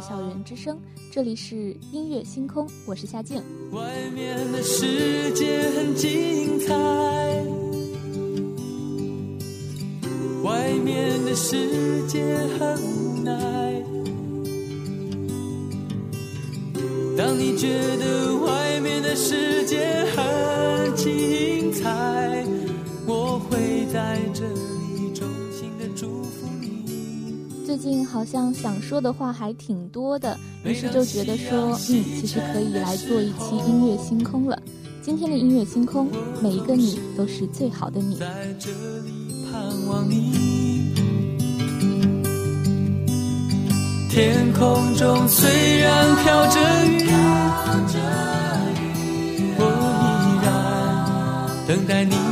校园之声，这里是音乐星空，我是夏静。外面的世界很精彩，外面的世界很无奈。当你觉得外面的世界很……最近好像想说的话还挺多的，于是就觉得说，嗯，其实可以来做一期音乐星空了。今天的音乐星空，每一个你都是最好的你。天空中虽然飘着雨，我依然等待你。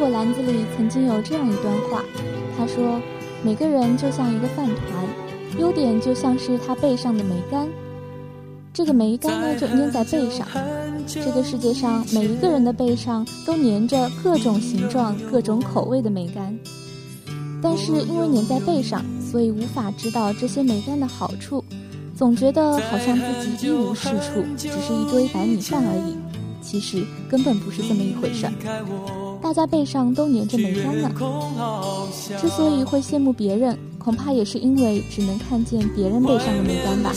果篮子里曾经有这样一段话，他说：“每个人就像一个饭团，优点就像是他背上的梅干。这个梅干呢，就粘在背上。这个世界上每一个人的背上都粘着各种形状、各种口味的梅干，但是因为粘在背上，所以无法知道这些梅干的好处，总觉得好像自己一无是处，只是一堆白米饭而已。其实根本不是这么一回事。”儿。”大家背上都粘着霉斑呢。之所以会羡慕别人，恐怕也是因为只能看见别人背上的霉斑吧。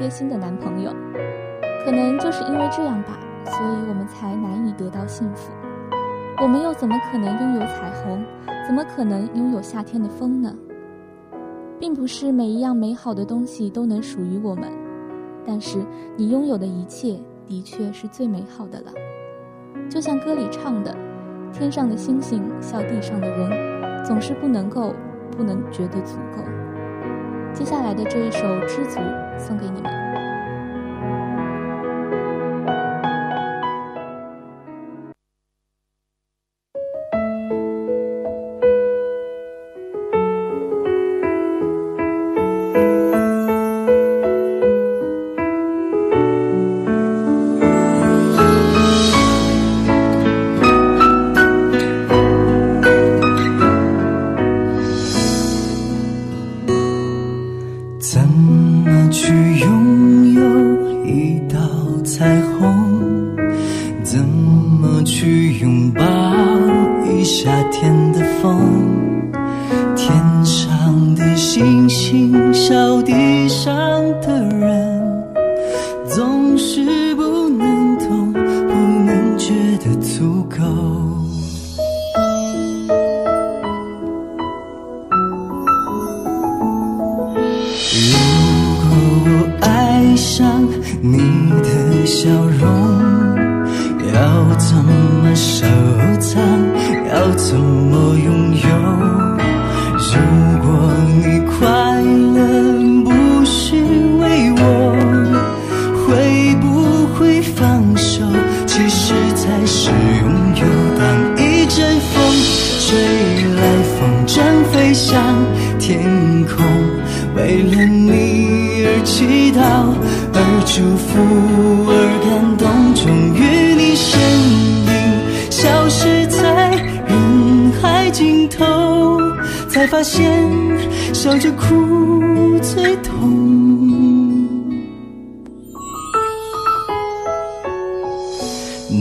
贴心的男朋友，可能就是因为这样吧，所以我们才难以得到幸福。我们又怎么可能拥有彩虹，怎么可能拥有夏天的风呢？并不是每一样美好的东西都能属于我们，但是你拥有的一切的确是最美好的了。就像歌里唱的：“天上的星星笑地上的人，总是不能够，不能觉得足够。”接下来的这一首《知足》，送给你们。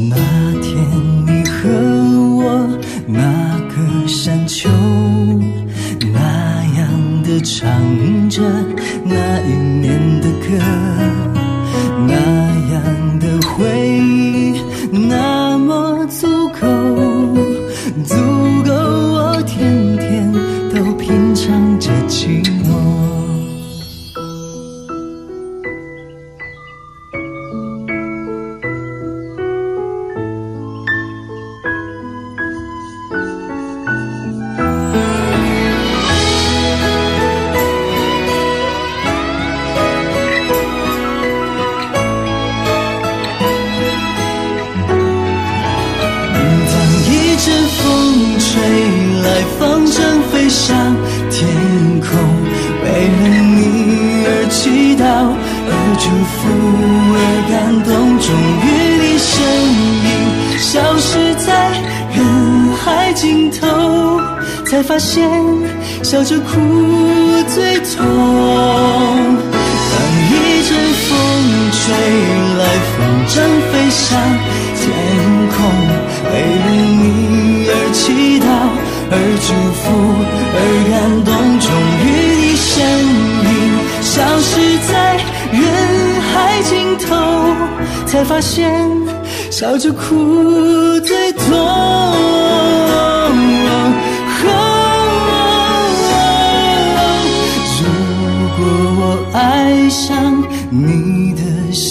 那天，你和我，那个山丘。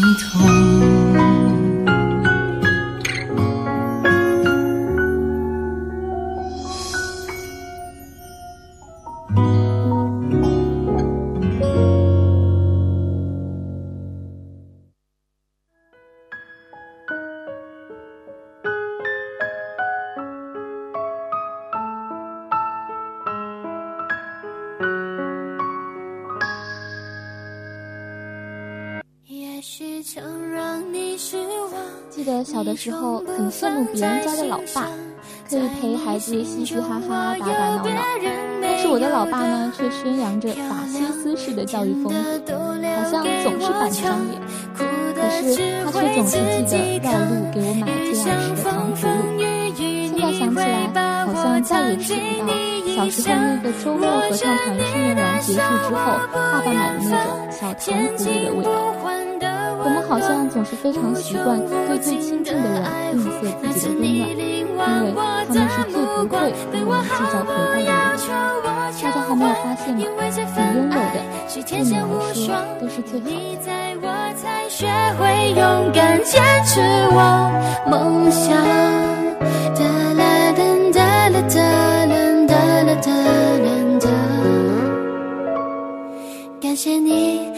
心痛。时候很羡慕别人家的老爸，可以陪孩子嘻嘻哈哈、打打闹闹。但是我的老爸呢，却宣扬着法西斯式的教育风格，好像总是板着张脸。可是他却总是记得绕路给我买最爱吃的糖葫芦。现在想起来，好像再也吃不到小时候那个周末合唱团训练完结束之后，爸爸买的那种小糖葫芦的味道。我们好像总是非常习惯对最亲近的人吝啬自己的温暖，因为他们是最不会和我们计较回报的人。大家还没有发现吗？很温柔的，对你来说都是最好。感谢你。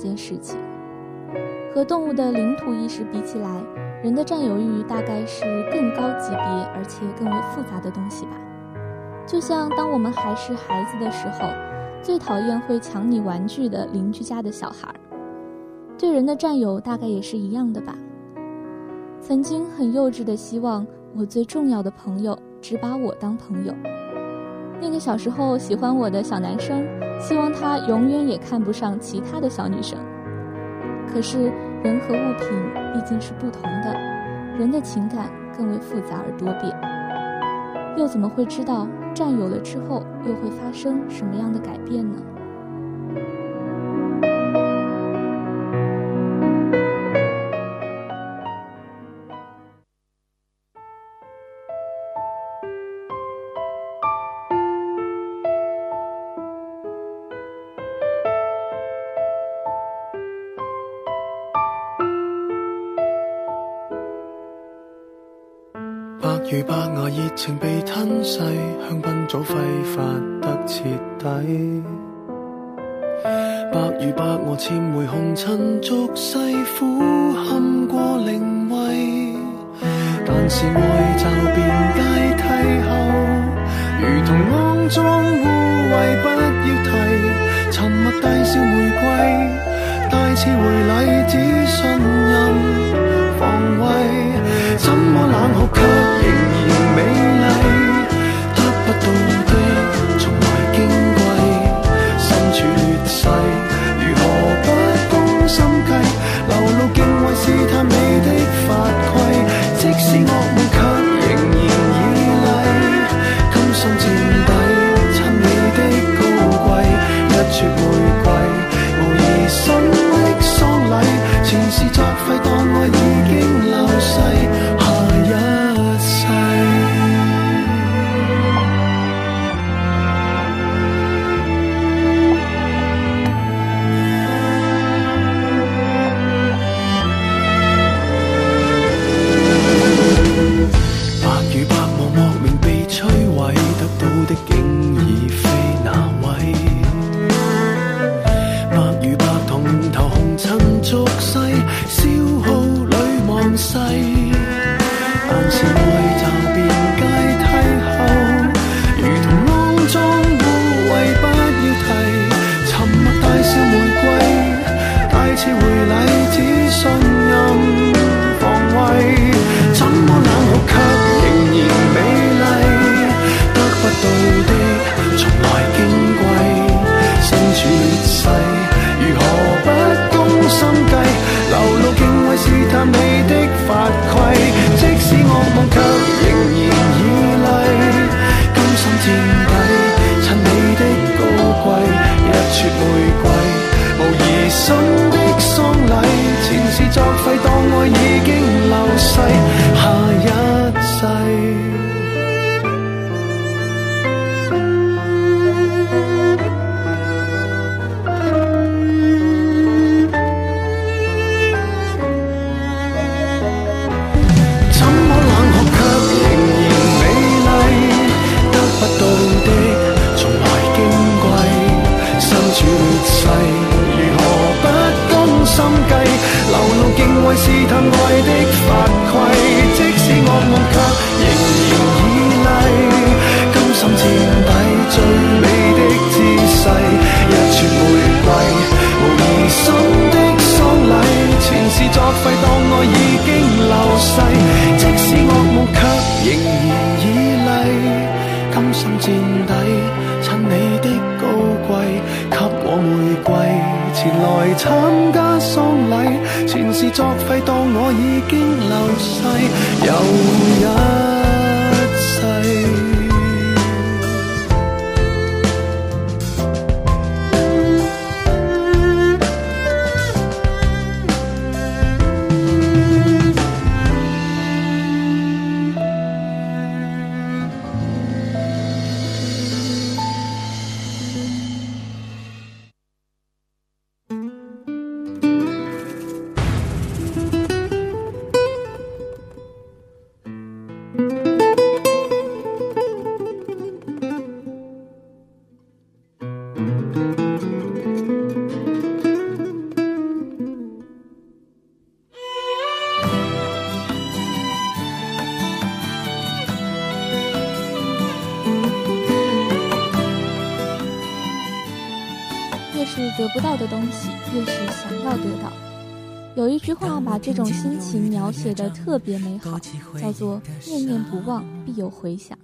件事情，和动物的领土意识比起来，人的占有欲大概是更高级别而且更为复杂的东西吧。就像当我们还是孩子的时候，最讨厌会抢你玩具的邻居家的小孩儿，对人的占有大概也是一样的吧。曾经很幼稚的希望，我最重要的朋友只把我当朋友。那个小时候喜欢我的小男生，希望他永远也看不上其他的小女生。可是人和物品毕竟是不同的，人的情感更为复杂而多变，又怎么会知道占有了之后又会发生什么样的改变呢？情被吞噬，香槟早挥发得彻底。百与百我千回，红尘俗世苦堪过灵位。但是爱罩变阶梯后，如同肮脏污秽，不要提。沉默带笑玫瑰，带刺回礼，只信任防卫。怎么冷酷？写的特别美好，叫做“念念不忘，必有回响”。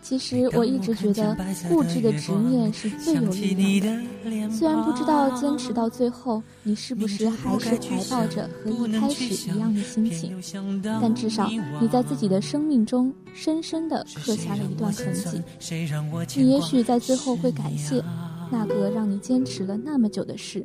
其实我一直觉得固执的执念是最有力量的。虽然不知道坚持到最后，你是不是还是怀抱着和一开始一样的心情，但至少你在自己的生命中深深地刻下了一段痕迹。你也许在最后会感谢那个让你坚持了那么久的事。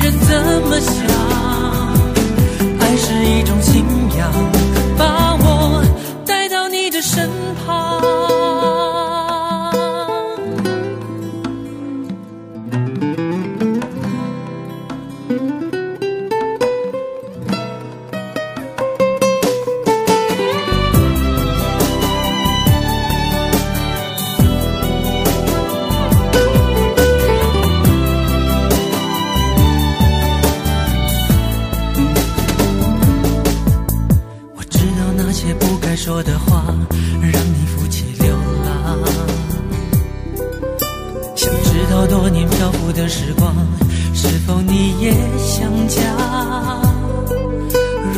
人怎么想？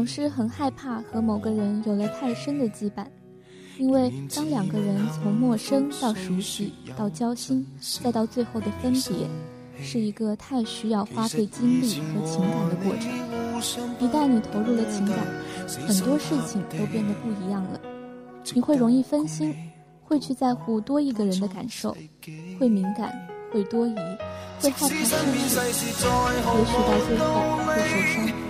总是很害怕和某个人有了太深的羁绊，因为当两个人从陌生到熟悉，到交心，再到最后的分别，是一个太需要花费精力和情感的过程。一旦你投入了情感，很多事情都变得不一样了。你会容易分心，会去在乎多一个人的感受，会敏感，会多疑，会害怕失去，也许到最后会受伤。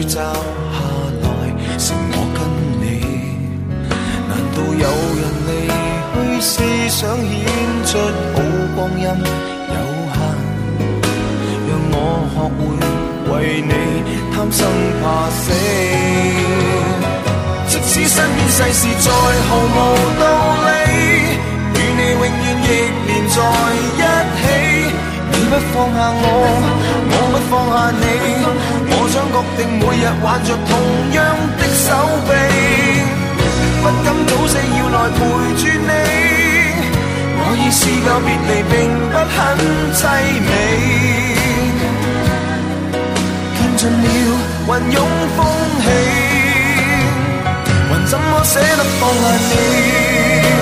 罩下来，成我跟你。难道有人离去是想显出好光阴有限？让我学会为你贪生怕死。即使身边世事再毫无道理，与你永远亦连在一起。你不放下我，我不放下你。每日挽着同樣的手臂，不敢早死要來陪住你。我已試够別離並不很凄美，见盡了雲涌風起，還怎麼捨得放下你？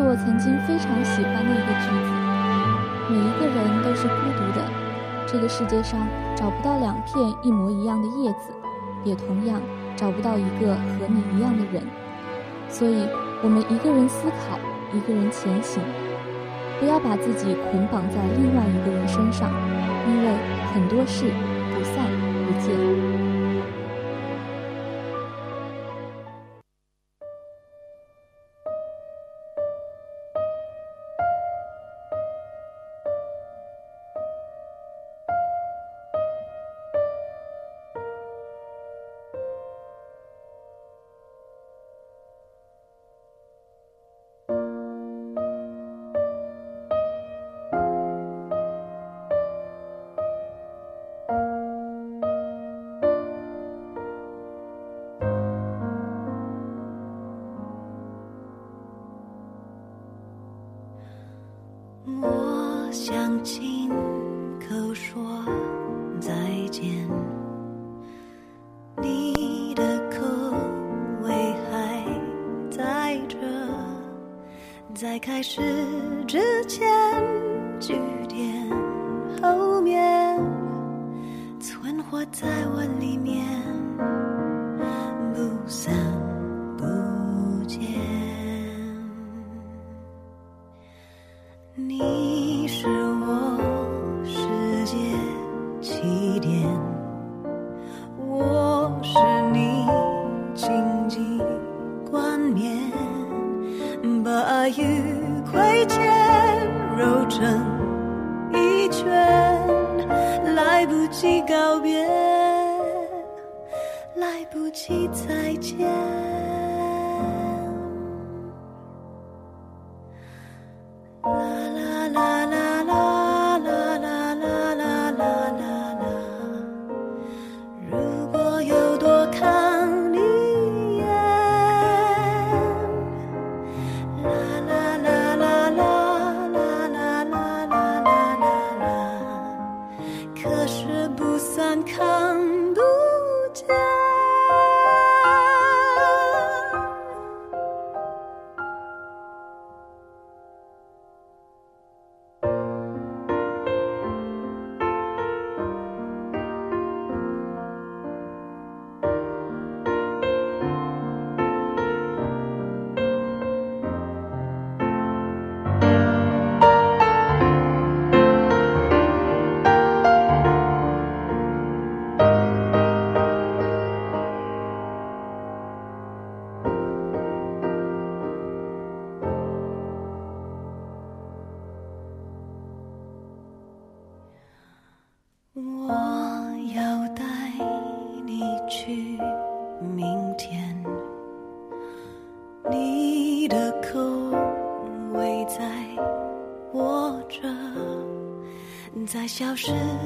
是我曾经非常喜欢的一个句子。每一个人都是孤独的，这个世界上找不到两片一模一样的叶子，也同样找不到一个和你一样的人。所以，我们一个人思考，一个人前行，不要把自己捆绑在另外一个人身上，因为很多事不散不见。心。消失。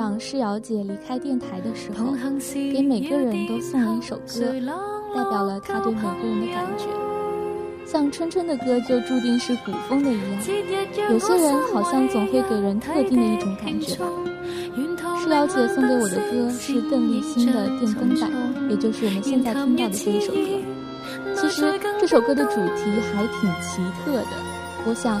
让诗瑶姐离开电台的时候，给每个人都送了一首歌，代表了她对每个人的感觉。像春春的歌就注定是古风的一样，有些人好像总会给人特定的一种感觉吧。诗瑶姐送给我的歌是邓丽欣的电灯版，也就是我们现在听到的这一首歌。其实这首歌的主题还挺奇特的，我想。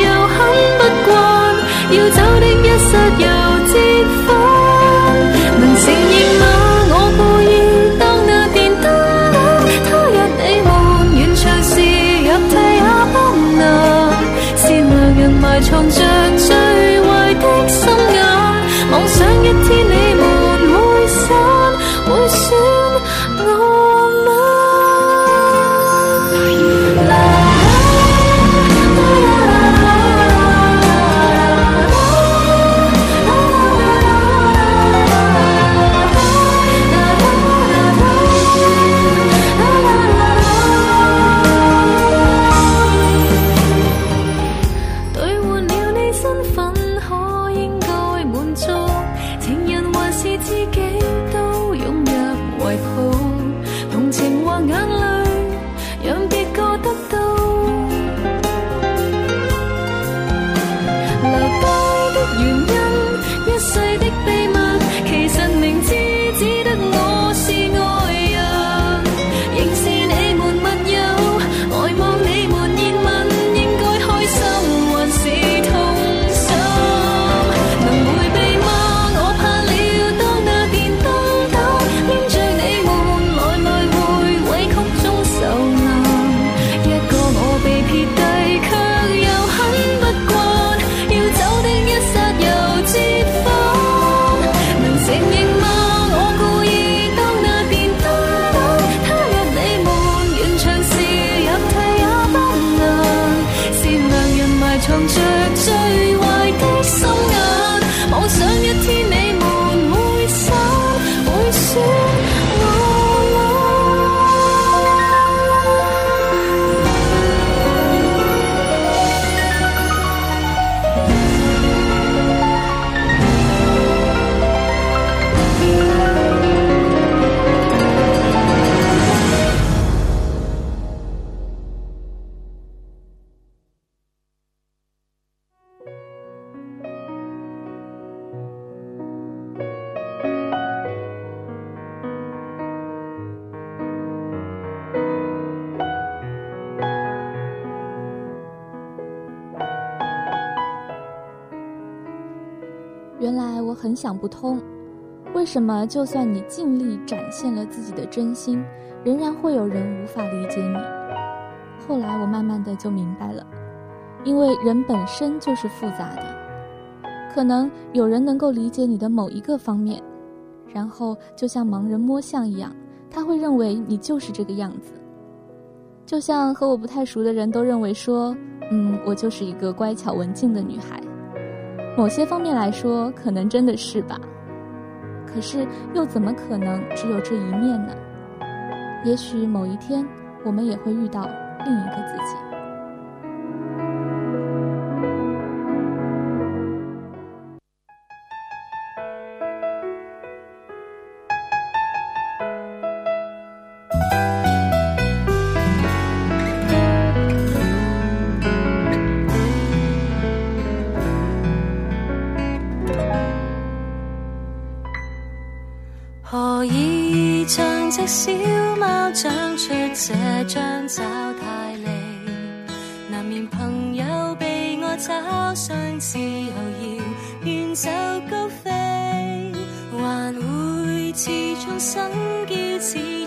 要走的一刹又折返，能承认吗？我故意当那电灯胆，他日你们，远长时入替也不能，是良人埋藏着。很想不通，为什么就算你尽力展现了自己的真心，仍然会有人无法理解你？后来我慢慢的就明白了，因为人本身就是复杂的，可能有人能够理解你的某一个方面，然后就像盲人摸象一样，他会认为你就是这个样子。就像和我不太熟的人都认为说，嗯，我就是一个乖巧文静的女孩。某些方面来说，可能真的是吧。可是，又怎么可能只有这一面呢？也许某一天，我们也会遇到另一个自己。see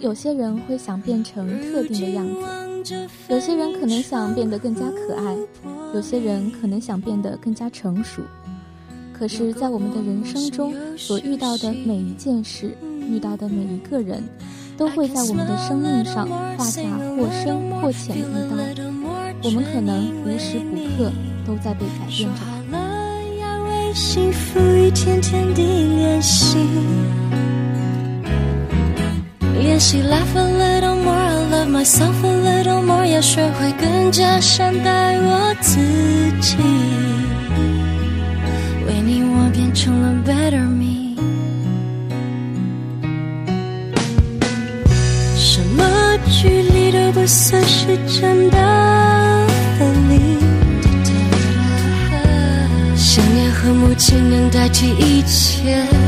有些人会想变成特定的样子，有些人可能想变得更加可爱，有些人可能想变得更加成熟。可是，在我们的人生中所遇到的每一件事，遇到的每一个人，都会在我们的生命上画下或深或浅的一刀。我们可能无时不刻都在被改变着。练习 laugh a little more, I love myself a little more，要学会更加善待我自己。为你，我变成了 better me。什么距离都不算是真的分离。想念和母亲能代替一切。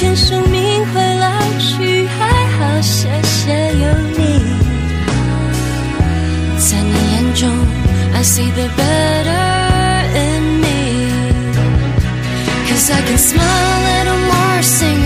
天生命会老去还好谢谢有你在你眼中 i see the better in me cause i can smile a little more sing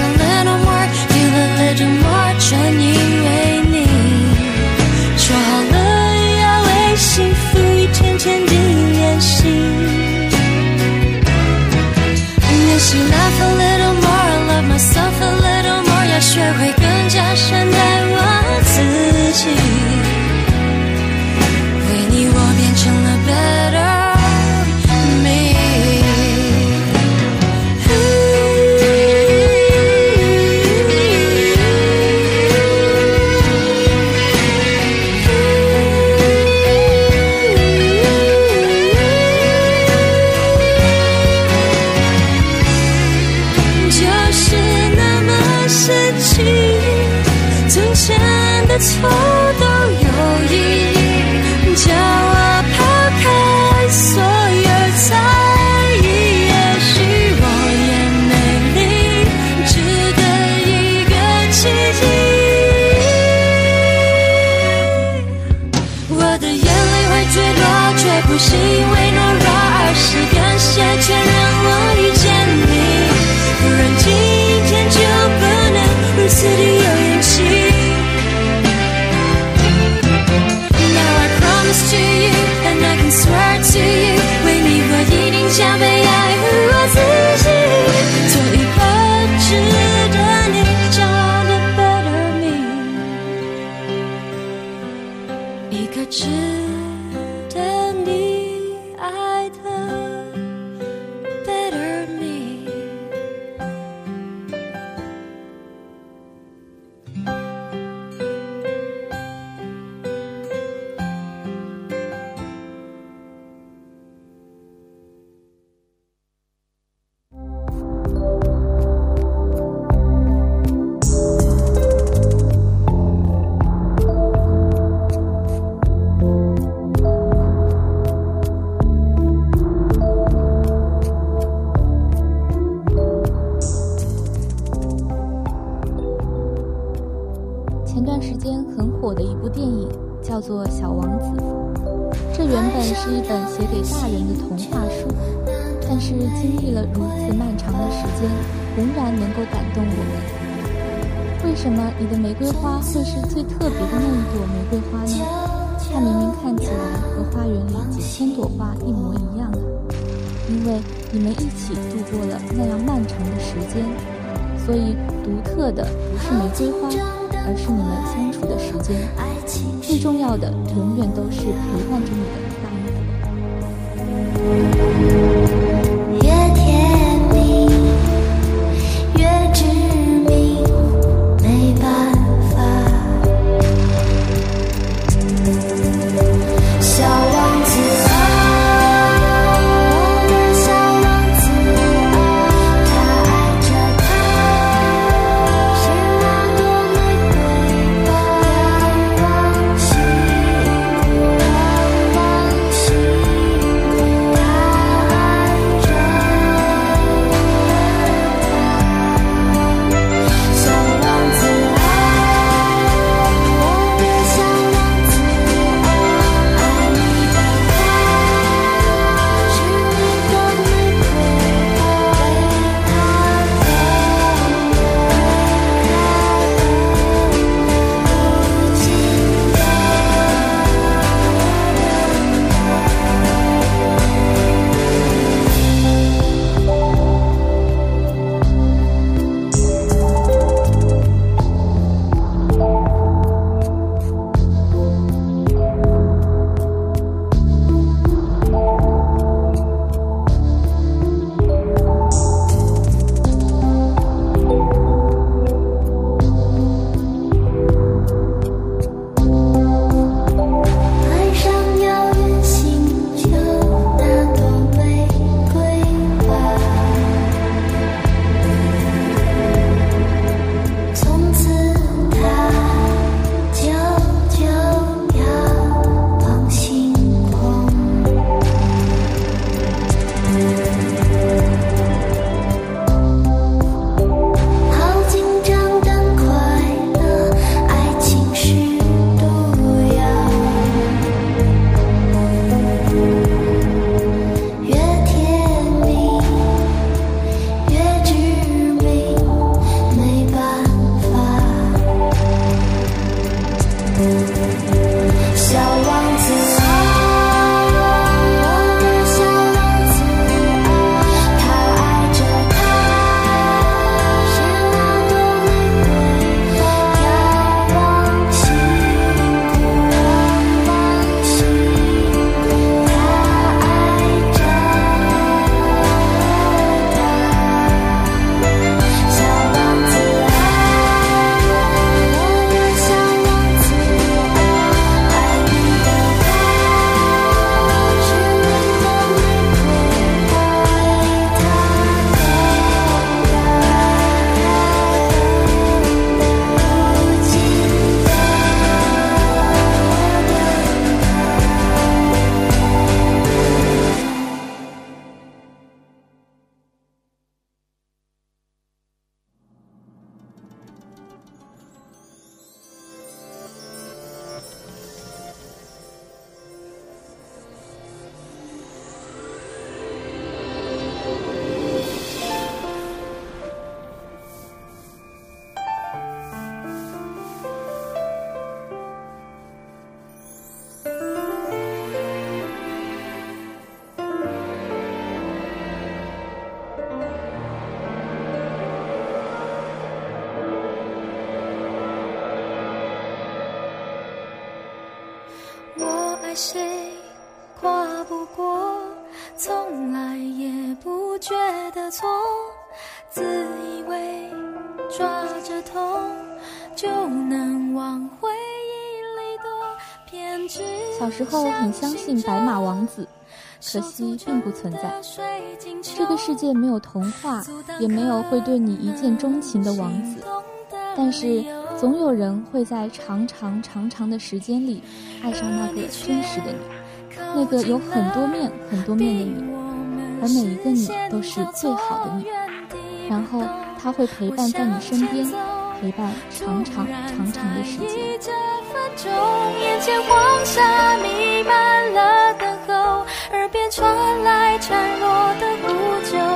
白马王子，可惜并不存在。这个世界没有童话，也没有会对你一见钟情的王子。但是，总有人会在长长长长的时间里，爱上那个真实的你，那个有很多面很多面的你。而每一个你都是最好的你。然后，他会陪伴在你身边，陪伴长长长长的时间。中，眼前黄沙弥漫了等候，耳边传来孱弱的呼救。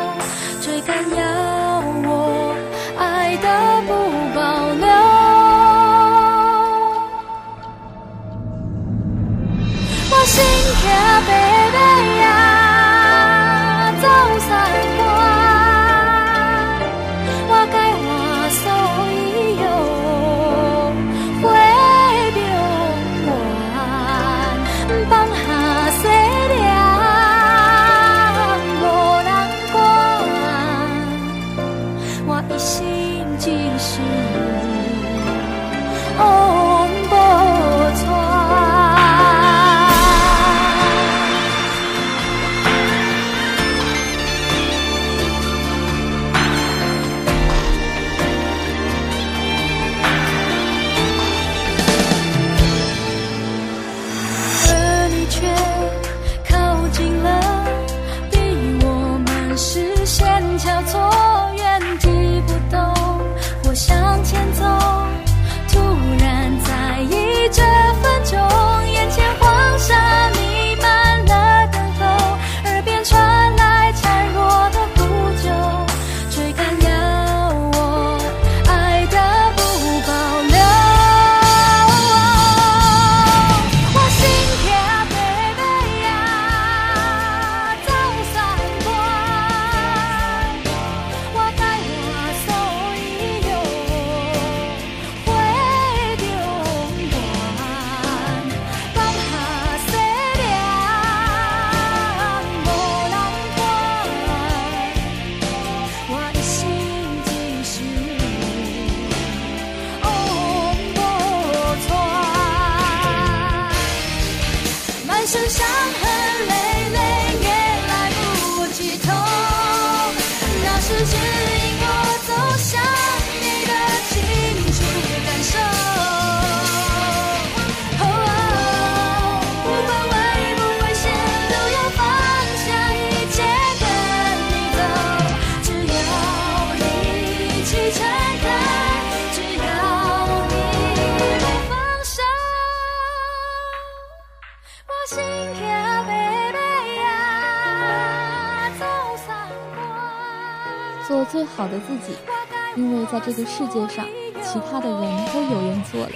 上其他的人都有人做了，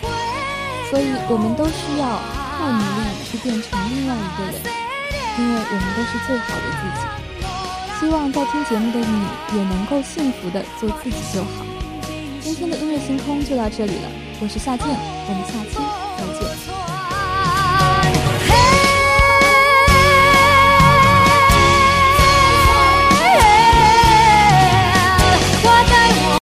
所以我们都需要太努力去变成另外一个人，因为我们都是最好的自己。希望在听节目的你也能够幸福的做自己就好。今天的音乐星空就到这里了，我是夏静，我们下期。